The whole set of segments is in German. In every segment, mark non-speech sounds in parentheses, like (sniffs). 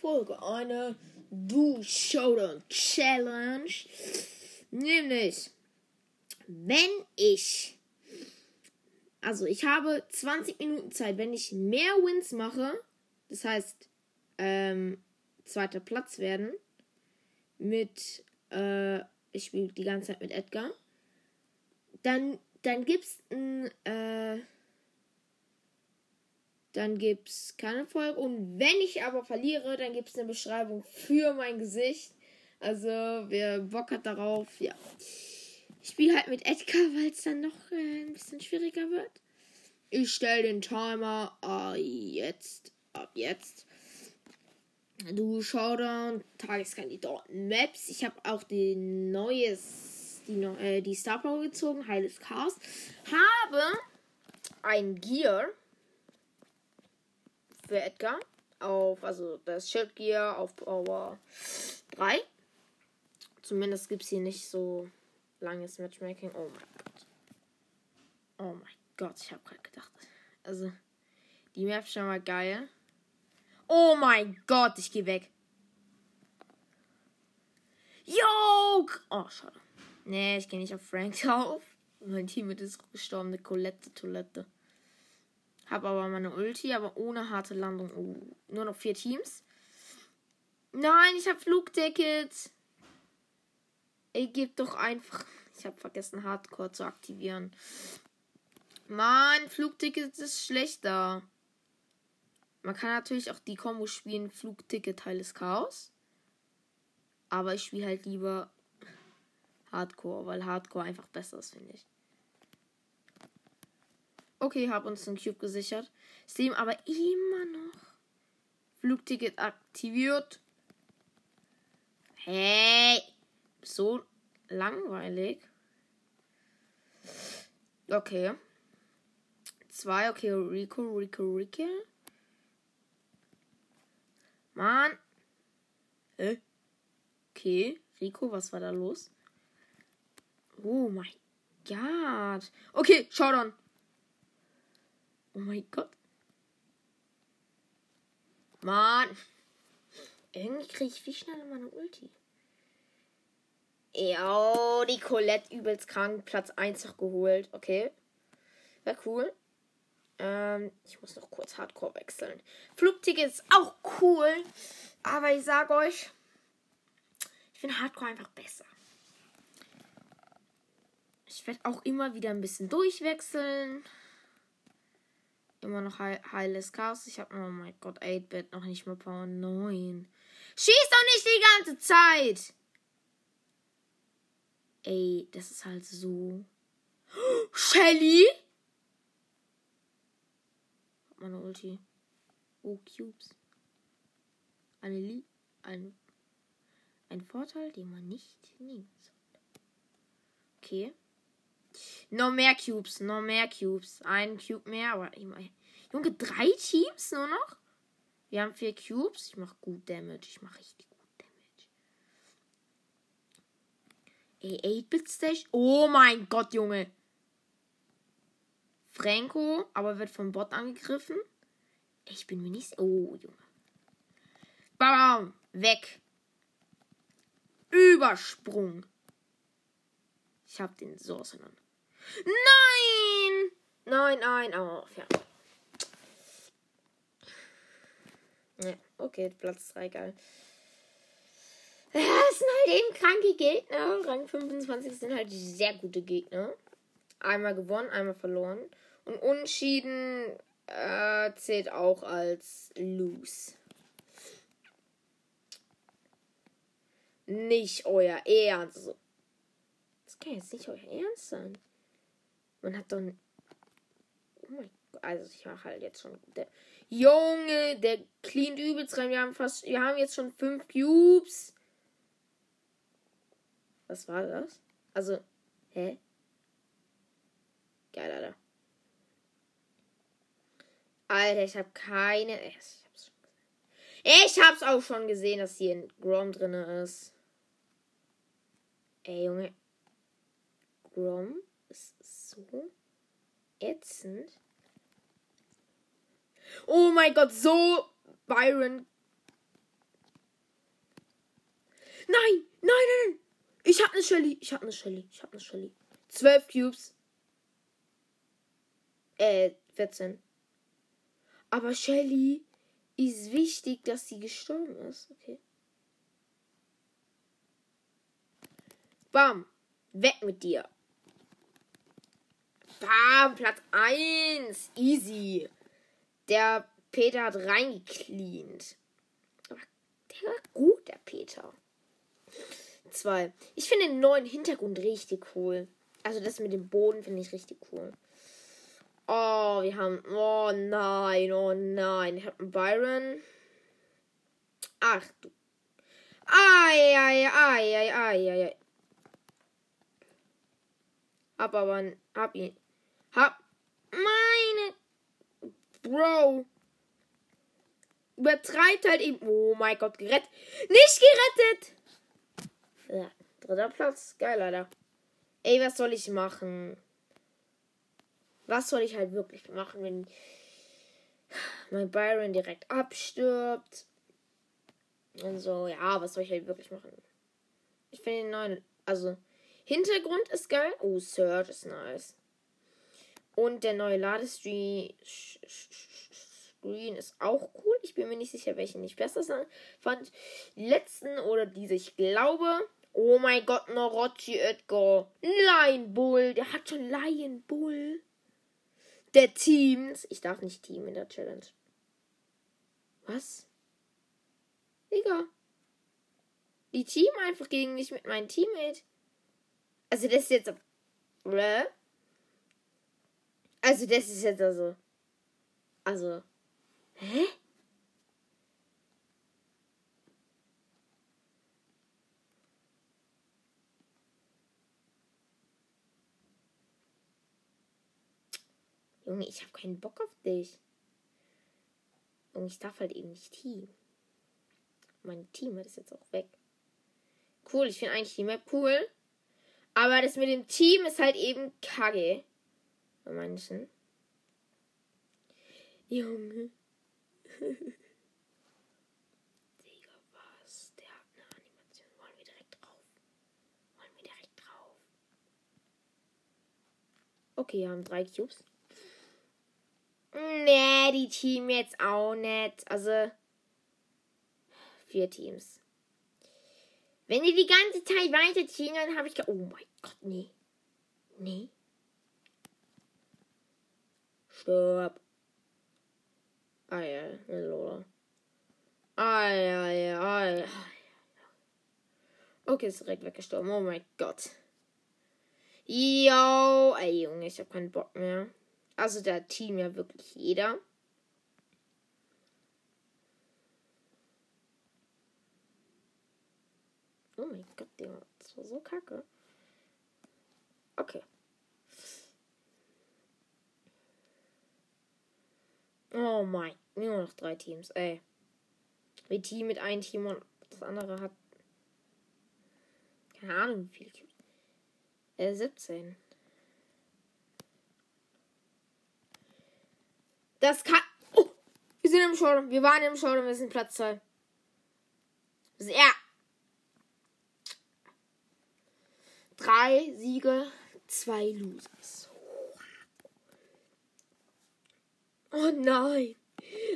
Folge eine Du Showdown Challenge. Nämlich, wenn ich, also ich habe 20 Minuten Zeit, wenn ich mehr Wins mache, das heißt, ähm, zweiter Platz werden, mit, äh, ich spiele die ganze Zeit mit Edgar, dann, dann gibt's ein, äh, dann gibt's keine Folge. Und wenn ich aber verliere, dann gibt's eine Beschreibung für mein Gesicht. Also, wer Bock hat darauf, ja. Ich spiele halt mit Edgar, weil es dann noch äh, ein bisschen schwieriger wird. Ich stelle den Timer ah, jetzt. Ab jetzt. Du Showdown, Tageskandidaten, Maps. Ich habe auch die neues, die, äh, die Star Power gezogen, Heiles Chaos. Habe ein Gear für Edgar auf, also das Shield Gear auf Power 3. Zumindest gibt es hier nicht so langes Matchmaking. Oh mein Gott. Oh mein Gott, ich habe gerade gedacht. Also, die Map schon mal geil. Oh mein Gott, ich gehe weg. Yo! Oh, schade. Nee, ich gehe nicht auf Frank (laughs) auf. Mein Team ist gestorben, eine Colette Toilette. Habe aber meine Ulti, aber ohne harte Landung. Oh, nur noch vier Teams. Nein, ich habe Flugtickets. Ey, gib doch einfach. Ich habe vergessen, Hardcore zu aktivieren. Mann, Flugticket ist schlechter. Man kann natürlich auch die Kombo spielen, Flugticket Teil des Chaos. Aber ich spiele halt lieber Hardcore, weil Hardcore einfach besser ist, finde ich. Okay, habe uns einen Cube gesichert. Sehen aber immer noch. Flugticket aktiviert. Hey! So langweilig. Okay. Zwei, okay, Rico, Rico, Rico. Mann. Hä? Okay, Rico, was war da los? Oh mein Gott. Okay, Showdown. Oh mein Gott. Mann. Irgendwie kriege ich viel schneller meine Ulti. Ja, die Colette übelst krank. Platz 1 noch geholt. Okay. Wäre cool. Ähm, ich muss noch kurz Hardcore wechseln. Flugticket ist auch cool. Aber ich sag euch, ich finde Hardcore einfach besser. Ich werde auch immer wieder ein bisschen durchwechseln. Immer noch heiles Chaos. Ich habe, oh mein Gott, 8-Bit noch nicht mal Power 9. Schieß doch nicht die ganze Zeit! Ey, das ist halt so. (gasps) Shelly? Meine Ulti. Oh, Cubes. Eine Lie ein, ein Vorteil, den man nicht nehmen sollte. Okay. Noch mehr Cubes, noch mehr Cubes. Ein Cube mehr, aber immer. Junge, drei Teams nur noch? Wir haben vier Cubes. Ich mache gut Damage. Ich mache richtig gut Damage. Ey, 8-Bit Stage. Oh mein Gott, Junge. Franco, aber wird vom Bot angegriffen. Ich bin mir nicht. Oh, Junge. Bam! Weg. Übersprung. Ich hab den so auseinander. Nein! Nein, nein. Oh, ja. ja. Okay, Platz 3, geil. Das sind halt eben kranke Gegner. Rang 25 sind halt sehr gute Gegner. Einmal gewonnen, einmal verloren. Und Unschieden äh, zählt auch als Lose. Nicht euer Ernst. Das kann jetzt nicht euer Ernst sein. Man hat doch. Oh mein Gott. Also ich mache halt jetzt schon. Der Junge, der clean übelst rein. Wir haben fast. Wir haben jetzt schon fünf Cubes. Was war das? Also. Hä? Geil, Alter. Alter, ich habe keine. Ich hab's, ich hab's auch schon gesehen, dass hier ein Grom drin ist. Ey, Junge. Grom so ätzend. Oh mein Gott, so Byron. Nein! Nein, nein, nein! Ich hab ne Shelly. Ich hab ne Shelly. Ich hab ne Shelly. Zwölf Cubes. Äh, 14. Aber Shelly ist wichtig, dass sie gestorben ist. Okay. Bam. Weg mit dir. Bam. Platz 1. Easy. Der Peter hat reingecleant. Aber der war gut, der Peter. 2. Ich finde den neuen Hintergrund richtig cool. Also das mit dem Boden finde ich richtig cool. Oh, wir haben. Oh nein, oh nein. Ich habe Byron. Ach du. Ai, ai, ai, ai, ai, ai. Hab aber. Hab ihn. Hab. Meine. Bro. Übertreibt halt eben. Oh mein Gott, gerettet. Nicht gerettet! Ja, dritter Platz. Geil, Alter. Ey, was soll ich machen? Was soll ich halt wirklich machen, wenn mein Byron direkt abstirbt? Und so, ja, was soll ich halt wirklich machen? Ich finde den neuen. Also, Hintergrund ist geil. Oh, Search ist nice. Und der neue Ladescreen ist auch cool. Ich bin mir nicht sicher, welchen ich besser fand. Letzten oder diese. Ich glaube. Oh mein Gott, Norochi Edgar. Lion Bull. Der hat schon Lion Bull der Teams. Ich darf nicht Team in der Challenge. Was? Digga. Die Team einfach gegen mich mit meinem Teammate. Also das ist jetzt. Also das ist jetzt also. Also. Hä? Junge, ich habe keinen Bock auf dich. Junge, ich darf halt eben nicht Team. Mein Team ist jetzt auch weg. Cool, ich finde eigentlich die Map cool. Aber das mit dem Team ist halt eben kacke. Bei manchen. Junge. (laughs) Digga, was? Der hat eine Animation. Wollen wir direkt drauf? Wollen wir direkt drauf? Okay, wir haben drei Cubes. Nee, die Team jetzt auch nicht. Also, vier Teams. Wenn die die ganze Zeit weiterziehen, dann habe ich. Oh mein Gott, nee. Nee. Stopp. Ah ja, Lola. Ja, ah ja. Okay, ist direkt weggestorben. Oh mein Gott. Yo, ey Junge, ich hab keinen Bock mehr. Also da Team ja wirklich jeder. Oh mein Gott, Digga. Das war so kacke. Okay. Oh mein. Nur noch drei Teams, ey. Wie Team mit einem Team und das andere hat. Keine Ahnung, wie viele Teams. Äh, 17. Das kann. Oh, wir sind im Showdown. Wir waren im Showdown. Wir sind Platz 2. Ja. Drei Siege, zwei Losers. Oh nein.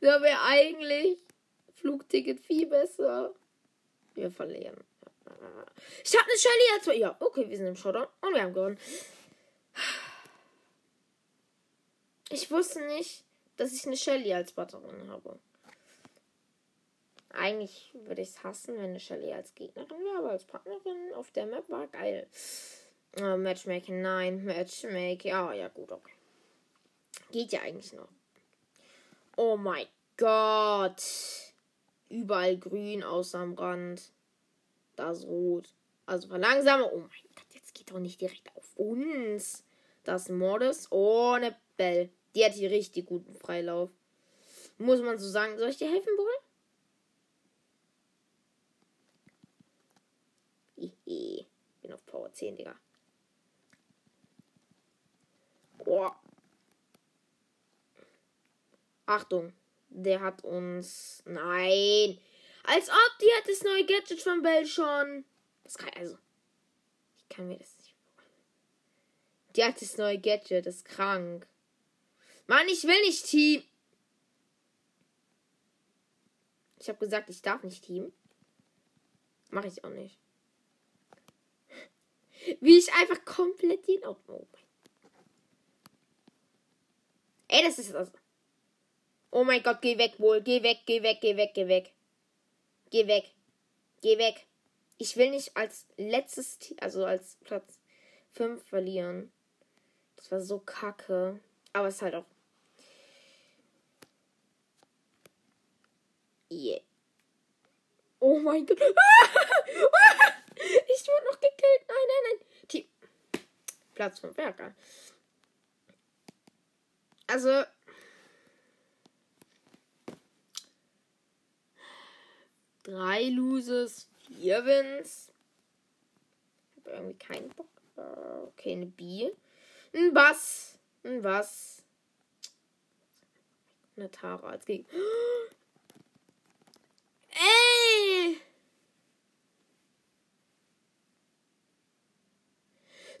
Da wäre eigentlich Flugticket viel besser. Wir verlieren. Ich habe eine Shelly als. Ja, okay, wir sind im Showdown und wir haben gewonnen. Ich wusste nicht, dass ich eine Shelly als Batterin habe. Eigentlich würde ich es hassen, wenn eine Shelly als Gegnerin wäre, aber als Partnerin auf der Map war geil. Oh, Matchmaking, nein, Matchmaking. Oh, ja, gut, okay. Geht ja eigentlich noch. Oh mein Gott. Überall grün außer am Rand. Das rot. Also verlangsame. Oh mein Gott, jetzt geht doch nicht direkt auf uns. Das Mordes ohne Bell. Die hat hier richtig guten Freilauf. Muss man so sagen. Soll ich dir helfen, Bull? Hihi. Bin auf Power 10, Digga. Oh. Achtung. Der hat uns. Nein. Als ob die hat das neue Gadget von Bell schon. Das kann also. Ich kann mir das nicht. Die hat das neue Gadget, das ist krank. Mann, ich will nicht Team. Ich habe gesagt, ich darf nicht Team. Mache ich auch nicht. Wie ich einfach komplett jeden auf. Oh Ey, das ist also. Oh mein Gott, geh weg wohl. Geh weg, geh weg, geh weg, geh weg. Geh weg. Geh weg. Ich will nicht als letztes, also als Platz 5 verlieren. Das war so kacke. Aber es ist halt auch. Yeah. Oh mein Gott. (laughs) ich wurde noch gekillt. Nein, nein, nein. Team. Platz 5. Ja, geil. Also. Drei Loses, vier Wins. Ich habe irgendwie keinen Bock. Okay, eine B. Ein Bass. Ein Bass. Eine Tara als Gegner. (gasps) Ey!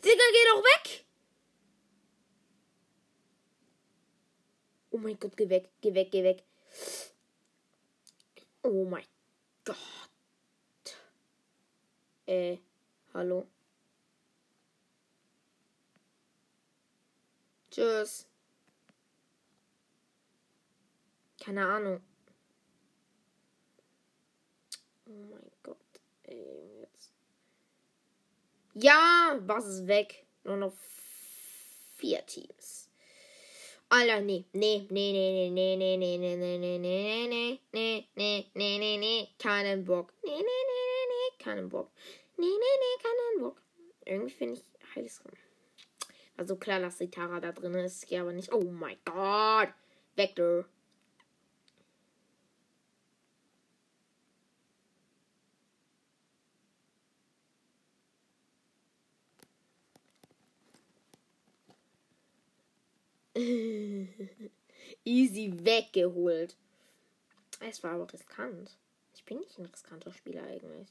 Digga, geh doch weg! Oh mein Gott, geh weg, geh weg, geh weg. Oh mein Gott. Äh, hallo. Tschüss. Keine Ahnung. Oh mein Gott. Ey, jetzt. Ja, was ist weg? Nur noch vier Teams. Alter, nee, nee, nee, nee, nee, nee, nee, nee, nee, nee, nee, nee, nee, nee, nee, nee, nee, keinen Bock. Nee, nee, nee, nee, nee, keinen Bock. Nee, nee, nee, keinen Bock. Irgendwie finde ich heiles Also klar, dass die Tara da drin ist, ja, aber nicht. Oh mein Gott. Vector. (laughs) Easy weggeholt. Es war aber riskant. Ich bin nicht ein riskanter Spieler eigentlich.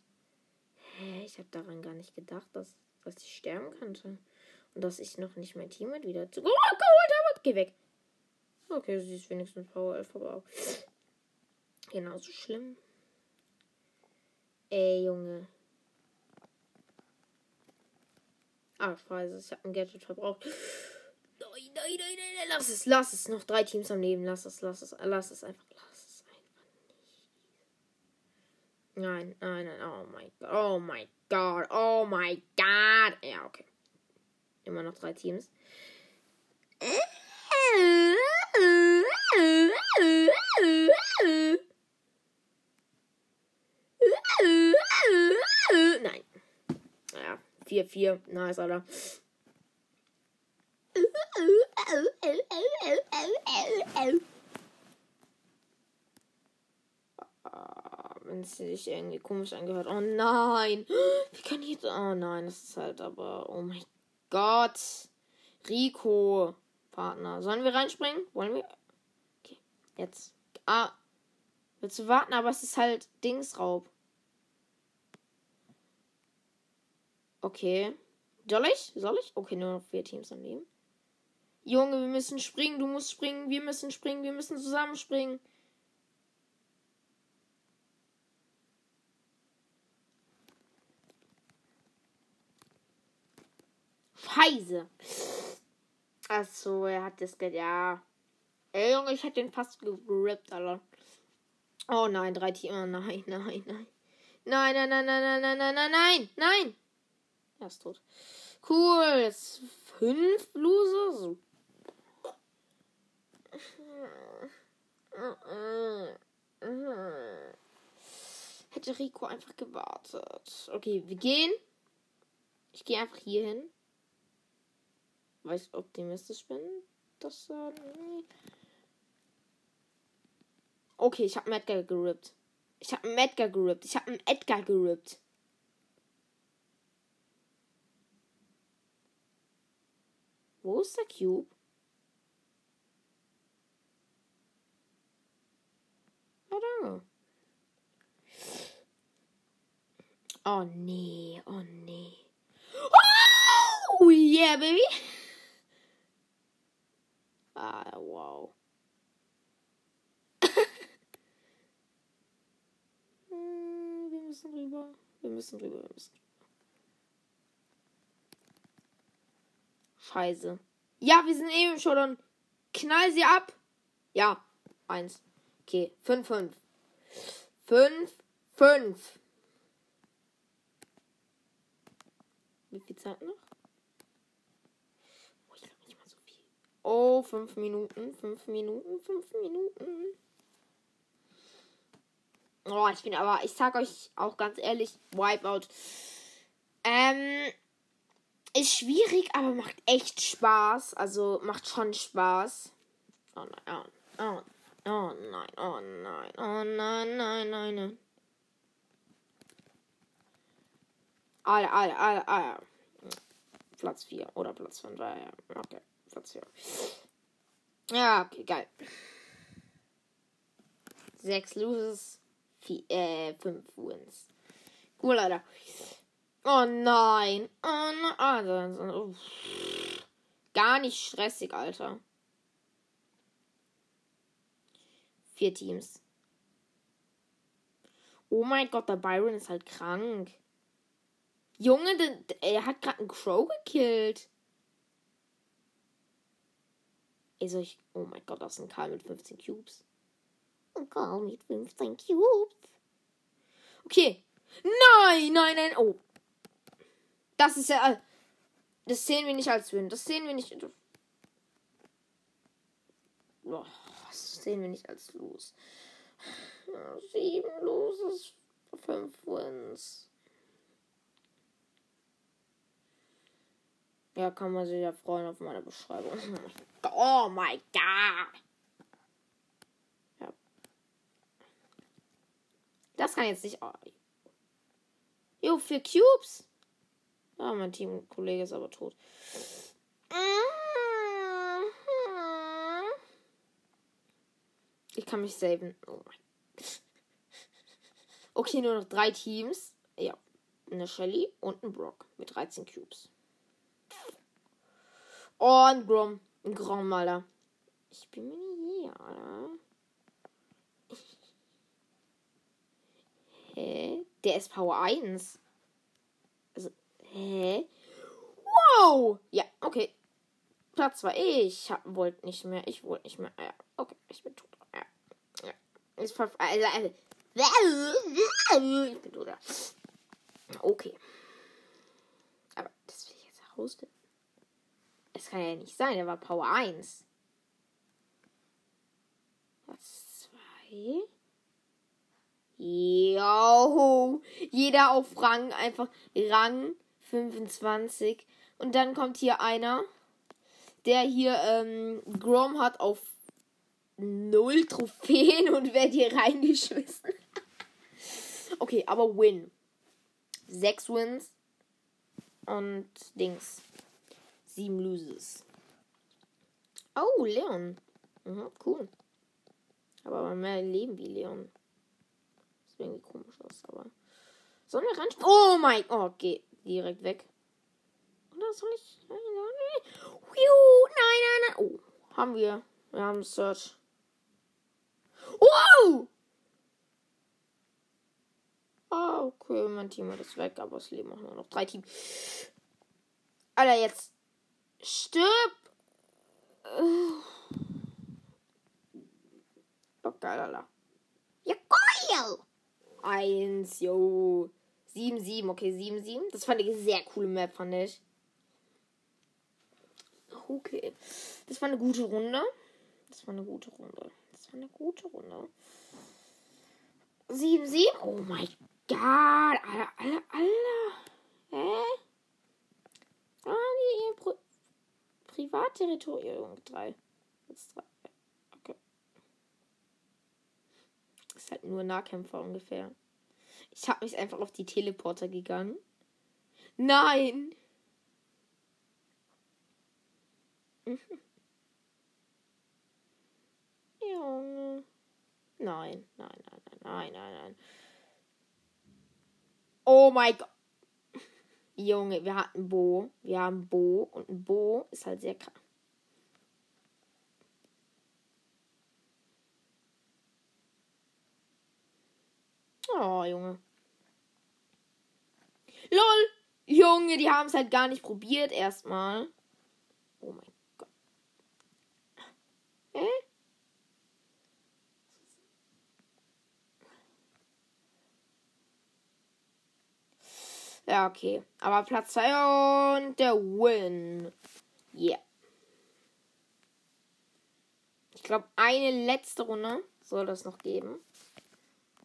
Hä, ich habe daran gar nicht gedacht, dass, dass ich sterben könnte. Und dass ich noch nicht mein Team wieder zu. Oh, geholt habe. Geh weg. Okay, sie ist wenigstens Power 11, aber auch. (sniffs) Genauso schlimm. Ey, Junge. Ah, es. Ich habe ein Gadget verbraucht. Nein, nein, nein, lass es, lass es. Noch drei Teams am Leben. Lass es, lass es, lass es einfach, lass es einfach nicht. Nein, nein, nein, oh mein Gott, oh mein Gott, oh mein Gott. Ja, okay. Immer noch drei Teams. Nein. Ja, 4-4. Nice, Alter. Wenn es sich irgendwie komisch angehört. Oh nein. Wie kann ich jetzt. Oh nein, das ist halt aber. Oh mein Gott. Rico. Partner. Sollen wir reinspringen? Wollen wir? Okay. Jetzt. Ah. Willst du warten? Aber es ist halt Dingsraub. Okay. Soll ich? Soll ich? Okay, nur noch vier Teams am Leben. Junge, wir müssen springen, du musst springen, wir müssen springen, wir müssen zusammen springen. Scheiße. Achso, er hat das Geld, ja. Ey, Junge, ich hätte den fast gerippt, Alter. Oh nein, drei Tiere. Oh nein, nein, nein. Nein, nein, nein, nein, nein, nein, nein, nein, nein, nein. Er ist tot. Cool, jetzt fünf Loser. Hätte Rico einfach gewartet. Okay, wir gehen. Ich gehe einfach hier hin. Weil ich optimistisch bin. Das Okay, ich habe Edgar gerippt. Ich habe einen Edgar gerippt. Ich habe einen Edgar gerippt. Wo ist der Cube? Know. Oh nee, oh nee. Oh yeah, baby. Ah, wow. Hm, (laughs) wir müssen rüber. Wir müssen rüber, wir müssen rüber. Scheiße. Ja, wir sind eben schon. Knall sie ab. Ja, eins. Okay, fünf, fünf. Fünf, fünf. Wie viel Zeit noch? Oh, ich glaube nicht mal so viel. Oh, fünf Minuten, fünf Minuten, fünf Minuten. Oh, ich bin aber, ich sag euch auch ganz ehrlich, Wipeout. Ähm, ist schwierig, aber macht echt Spaß. Also macht schon Spaß. Oh nein, oh, oh, oh nein, oh nein, oh nein, nein, nein, nein. Alle, alle, alle, alle. Platz 4 oder Platz 5. Ja, okay, Platz 4. Ja, okay, geil. 6 Loses, 5 äh, Wins. Cool, Alter. Oh nein. Oh nein. Also, gar nicht stressig, Alter. Vier Teams. Oh mein Gott, der Byron ist halt krank. Junge, der, er hat gerade einen Crow gekillt. Ey, soll ich. Oh mein Gott, das ist ein Karl mit 15 Cubes. Ein Karl mit 15 Cubes. Okay. Nein, nein, nein. Oh. Das ist ja. Das sehen wir nicht als Win. Das sehen wir nicht. Oh, sehen wir nicht als Los. Sieben Loses, fünf Wins. Ja, kann man sich ja freuen auf meine Beschreibung. Oh mein Gott. Ja. Das kann jetzt nicht. Jo, vier Cubes. Ah, mein Teamkollege ist aber tot. Ich kann mich saven. Oh okay, nur noch drei Teams. Ja. Eine Shelly und ein Brock mit 13 Cubes. Oh, ein Grom. Ein Grom, Alter. Ich bin mir nicht hier, Alter. (laughs) Hä? Der ist Power 1. Hä? Wow! Ja, okay. Platz war ich. Wollte nicht mehr. Ich wollte nicht mehr. Ja, okay. Ich bin tot. Ich, ver also, also. ich bin tot. Okay. Aber das will ich jetzt herausfinden. Es kann ja nicht sein. Er war Power 1. Platz 2. Jo. Jeder auf Rang. Einfach Rang 25. Und dann kommt hier einer, der hier ähm, Grom hat auf null Trophäen (laughs) und wird hier reingeschmissen. okay, aber Win. Sechs Wins und Dings. Sieben Loses. Oh, Leon. Mhm, cool. Aber mehr Leben wie Leon. Das sieht irgendwie komisch aus, aber. Sollen wir ran? Oh mein Gott, okay direkt weg. Oder soll ich. Nein, nein, nein. Oh, haben wir. Wir haben Search. Wow! Ah, okay, mein Team hat es weg, aber es leben auch nur noch drei Teams. Alter, jetzt. Stirb! Oh, geil, Alter. Ja, geil! Eins, jo. 7-7, okay, 7-7. Das fand ich eine sehr coole Map, fand ich. Okay. Das war eine gute Runde. Das war eine gute Runde. Eine gute Runde. 7-7. Oh mein Gott. Alter, Alter, Alter. Hä? Ah, die Pri Privatterritorium 3. Jetzt 3. Okay. Ist halt nur Nahkämpfer ungefähr. Ich habe mich einfach auf die Teleporter gegangen. Nein! Junge. Nein, nein, nein, nein, nein, nein, nein. Oh mein Gott. Junge, wir hatten Bo. Wir haben Bo. Und ein Bo ist halt sehr krank. Oh, Junge. LOL! Junge, die haben es halt gar nicht probiert erstmal. Oh mein Gott. Hä? Ja, okay. Aber Platz 2 und der Win. Yeah. Ich glaube, eine letzte Runde soll das noch geben.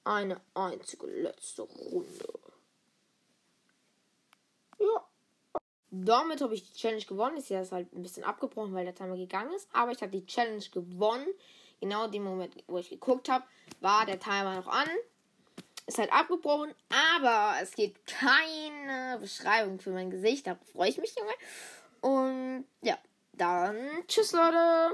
Eine einzige letzte Runde. Ja. Damit habe ich die Challenge gewonnen. Ist ja halt ein bisschen abgebrochen, weil der Timer gegangen ist. Aber ich habe die Challenge gewonnen. Genau in dem Moment, wo ich geguckt habe, war der Timer noch an. Ist halt abgebrochen, aber es gibt keine Beschreibung für mein Gesicht. Da freue ich mich, Junge. Und ja, dann tschüss, Leute.